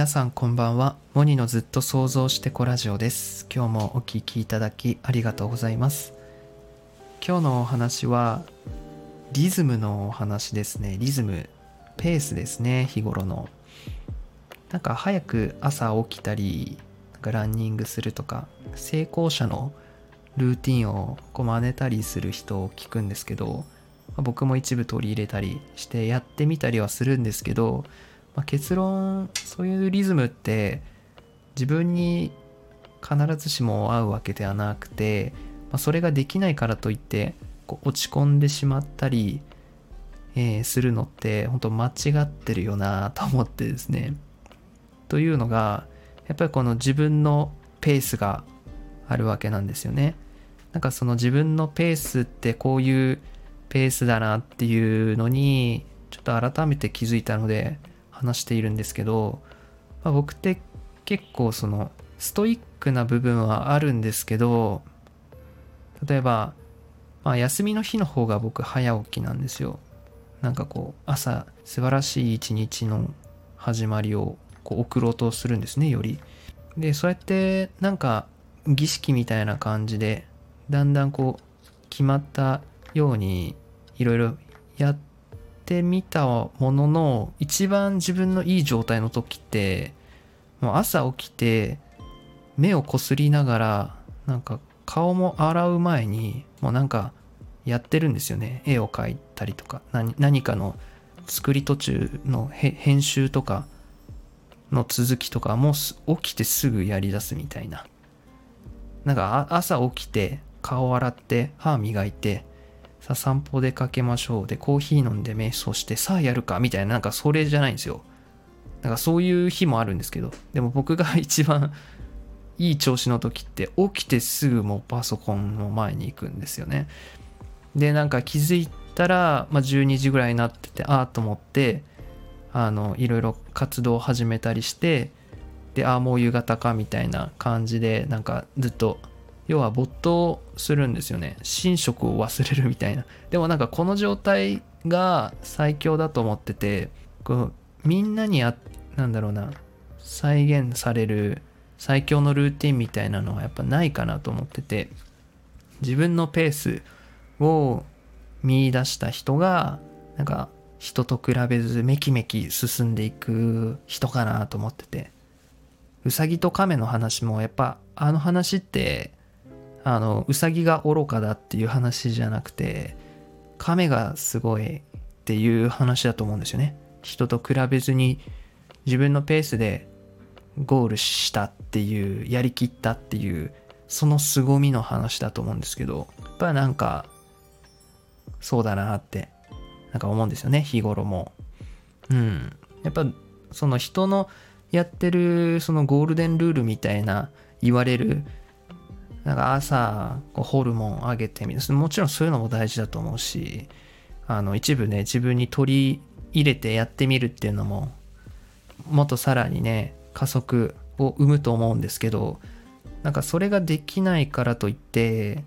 皆さんこんばんは。モニのずっと想像してこラジオです。今日もお聞きいただきありがとうございます。今日のお話はリズムのお話ですね。リズムペースですね。日頃の。なんか早く朝起きたりなんかランニングするとか成功者のルーティンをこう真似たりする人を聞くんですけど僕も一部取り入れたりしてやってみたりはするんですけど、まあ、結論そういうリズムって自分に必ずしも合うわけではなくて、まあ、それができないからといってこう落ち込んでしまったり、えー、するのって本当間違ってるよなと思ってですね。というのがやっぱりこの自分のペースがあるわけなんですよね。なんかその自分のペースってこういうペースだなっていうのにちょっと改めて気づいたので話しているんですけど、まあ、僕って結構そのストイックな部分はあるんですけど例えば、まあ、休みの日の方が僕早起きなんですよ。なんかこう朝素晴らしい一日の始まりをこう送ろうとするんですねより。でそうやってなんか儀式みたいな感じでだんだんこう決まったようにいろいろやってみたものの一番自分のいい状態の時ってもう朝起きて目をこすりながらなんか顔も洗う前にもうなんかやってるんですよね。絵を描いたりとか何何かの作り途中の編集とかの続きとかもう起きてすぐやりだすみたいな。なんか朝起きて顔洗って歯磨いてさあ散歩出かけましょう。でコーヒー飲んで瞑想してさあやるかみたいななんかそれじゃないんですよ。なんかそういう日もあるんですけど。でも僕が一番いい調子の時って起きてすぐもうパソコンの前に行くんですよね。でなんか気づいたら、まあ、12時ぐらいになっててああと思ってあのいろいろ活動を始めたりしてでああもう夕方かみたいな感じでなんかずっと要は没頭するんですよね。寝食を忘れるみたいな。でもなんかこの状態が最強だと思っててこうみんなにあなんだろうな。再現される最強のルーティンみたいなのはやっぱないかなと思ってて自分のペースを見出した人がなんか人と比べずめきめき進んでいく人かなと思ってて。うさぎと亀の話もやっぱあの話ってあのウサギが愚かだっていう話じゃなくて亀がすごいっていう話だと思うんですよね。人と比べずに自分のペースでゴールしたっていうやりきったっていうその凄みの話だと思うんですけどやっぱなんかそうだなってなんか思うんですよね。日頃も。うん。やっぱその人のやってるそのゴールデンルールみたいな言われるなんか朝ホルモン上げてみる。もちろんそういうのも大事だと思うしあの一部ね自分に取り入れてやってみるっていうのももっとさらにね加速を生むと思うんですけどなんかそれができないからといって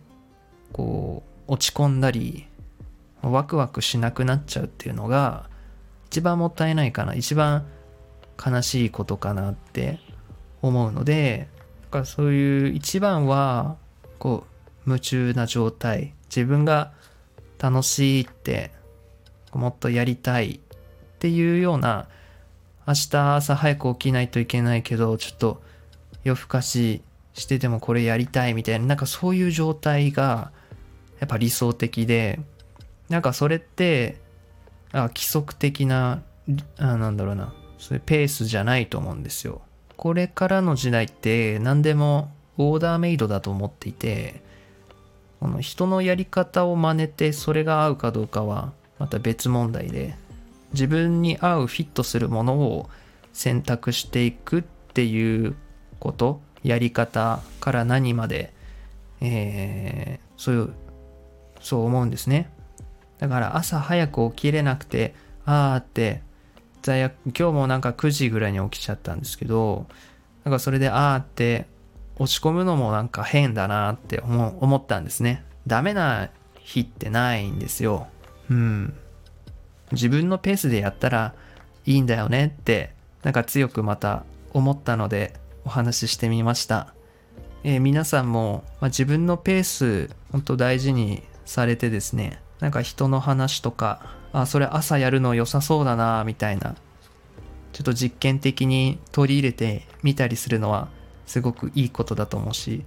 こう落ち込んだりワクワクしなくなっちゃうっていうのが一番もったいないかな一番悲しいことかなって思うのでかそういう一番はこう夢中な状態自分が楽しいってもっとやりたいっていうような明日朝早く起きないといけないけどちょっと夜更かししててもこれやりたいみたいななんかそういう状態がやっぱ理想的でなんかそれってあ規則的なあなんだろうな。そういうペースじゃないと思うんですよ。これからの時代って何でもオーダーメイドだと思っていてこの人のやり方を真似てそれが合うかどうかはまた別問題で自分に合うフィットするものを選択していくっていうことやり方から何まで、えー、そういうそう思うんですね。だから朝早く起きれなくてああって罪悪今日もなんか9時ぐらいに起きちゃったんですけどなんかそれでああって落ち込むのもなんか変だなって思ったんですね。ダメな日ってないんですよ。うん。自分のペースでやったらいいんだよねってなんか強くまた思ったのでお話ししてみました。えー、皆さんも、まあ、自分のペース本当大事にされてですねなんか人の話とかあそれ朝やるの良さそうだなみたいなちょっと実験的に取り入れてみたりするのはすごくいいことだと思うし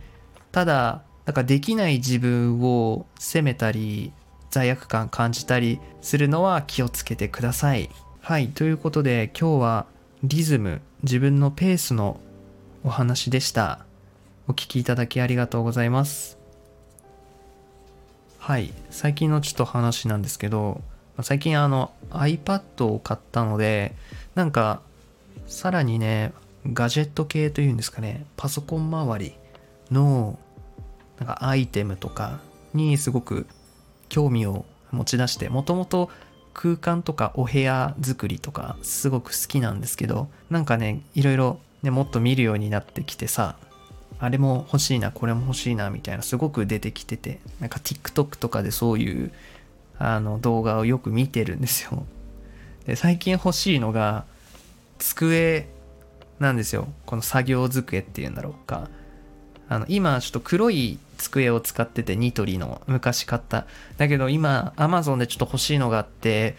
ただなんかできない自分を責めたり罪悪感感じたりするのは気をつけてください。はいということで今日はリズム自分のペースのお話でした。お聴きいただきありがとうございます。はい。最近のちょっと話なんですけど最近あの iPad を買ったのでなんかさらにねガジェット系というんですかねパソコン周りのなんかアイテムとかにすごく興味を持ち出してもともと空間とかお部屋作りとかすごく好きなんですけどなんかねいろいろねもっと見るようになってきてさあれも欲しいなこれも欲しいなみたいなすごく出てきててなんか TikTok とかでそういうあの動画をよく見てるんですよ。で最近欲しいのが机なんですよ。この作業机っていうんだろうか。あの今ちょっと黒い机を使っててニトリの昔買った。だけど今 Amazon でちょっと欲しいのがあって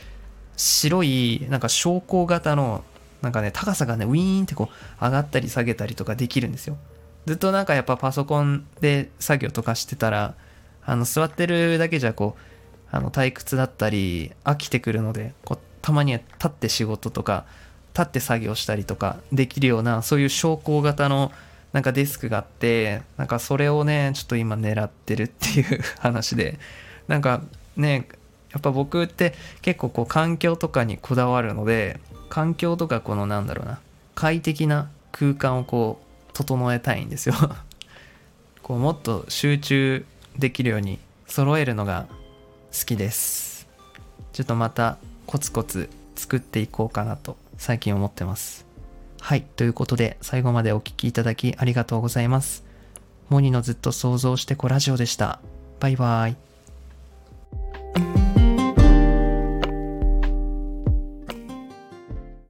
白いなんか昇降型のなんかね高さがねウィーンってこう上がったり下げたりとかできるんですよ。ずっとなんかやっぱパソコンで作業とかしてたらあの座ってるだけじゃこうあの退屈だったり飽きてくるのでこうたまには立って仕事とか立って作業したりとかできるようなそういう昇降型のなんかデスクがあってなんかそれをねちょっと今狙ってるっていう 話でなんかねやっぱ僕って結構こう環境とかにこだわるので環境とかこのなんだろうな快適な空間をこう整えたいんですよ。こうもっと集中できるように揃えるのが好きです。ちょっとまたコツコツ作っていこうかなと最近思ってます。はいということで最後までお聴きいただきありがとうございます。モニのずっと想像してこラジオでした。バイバイ。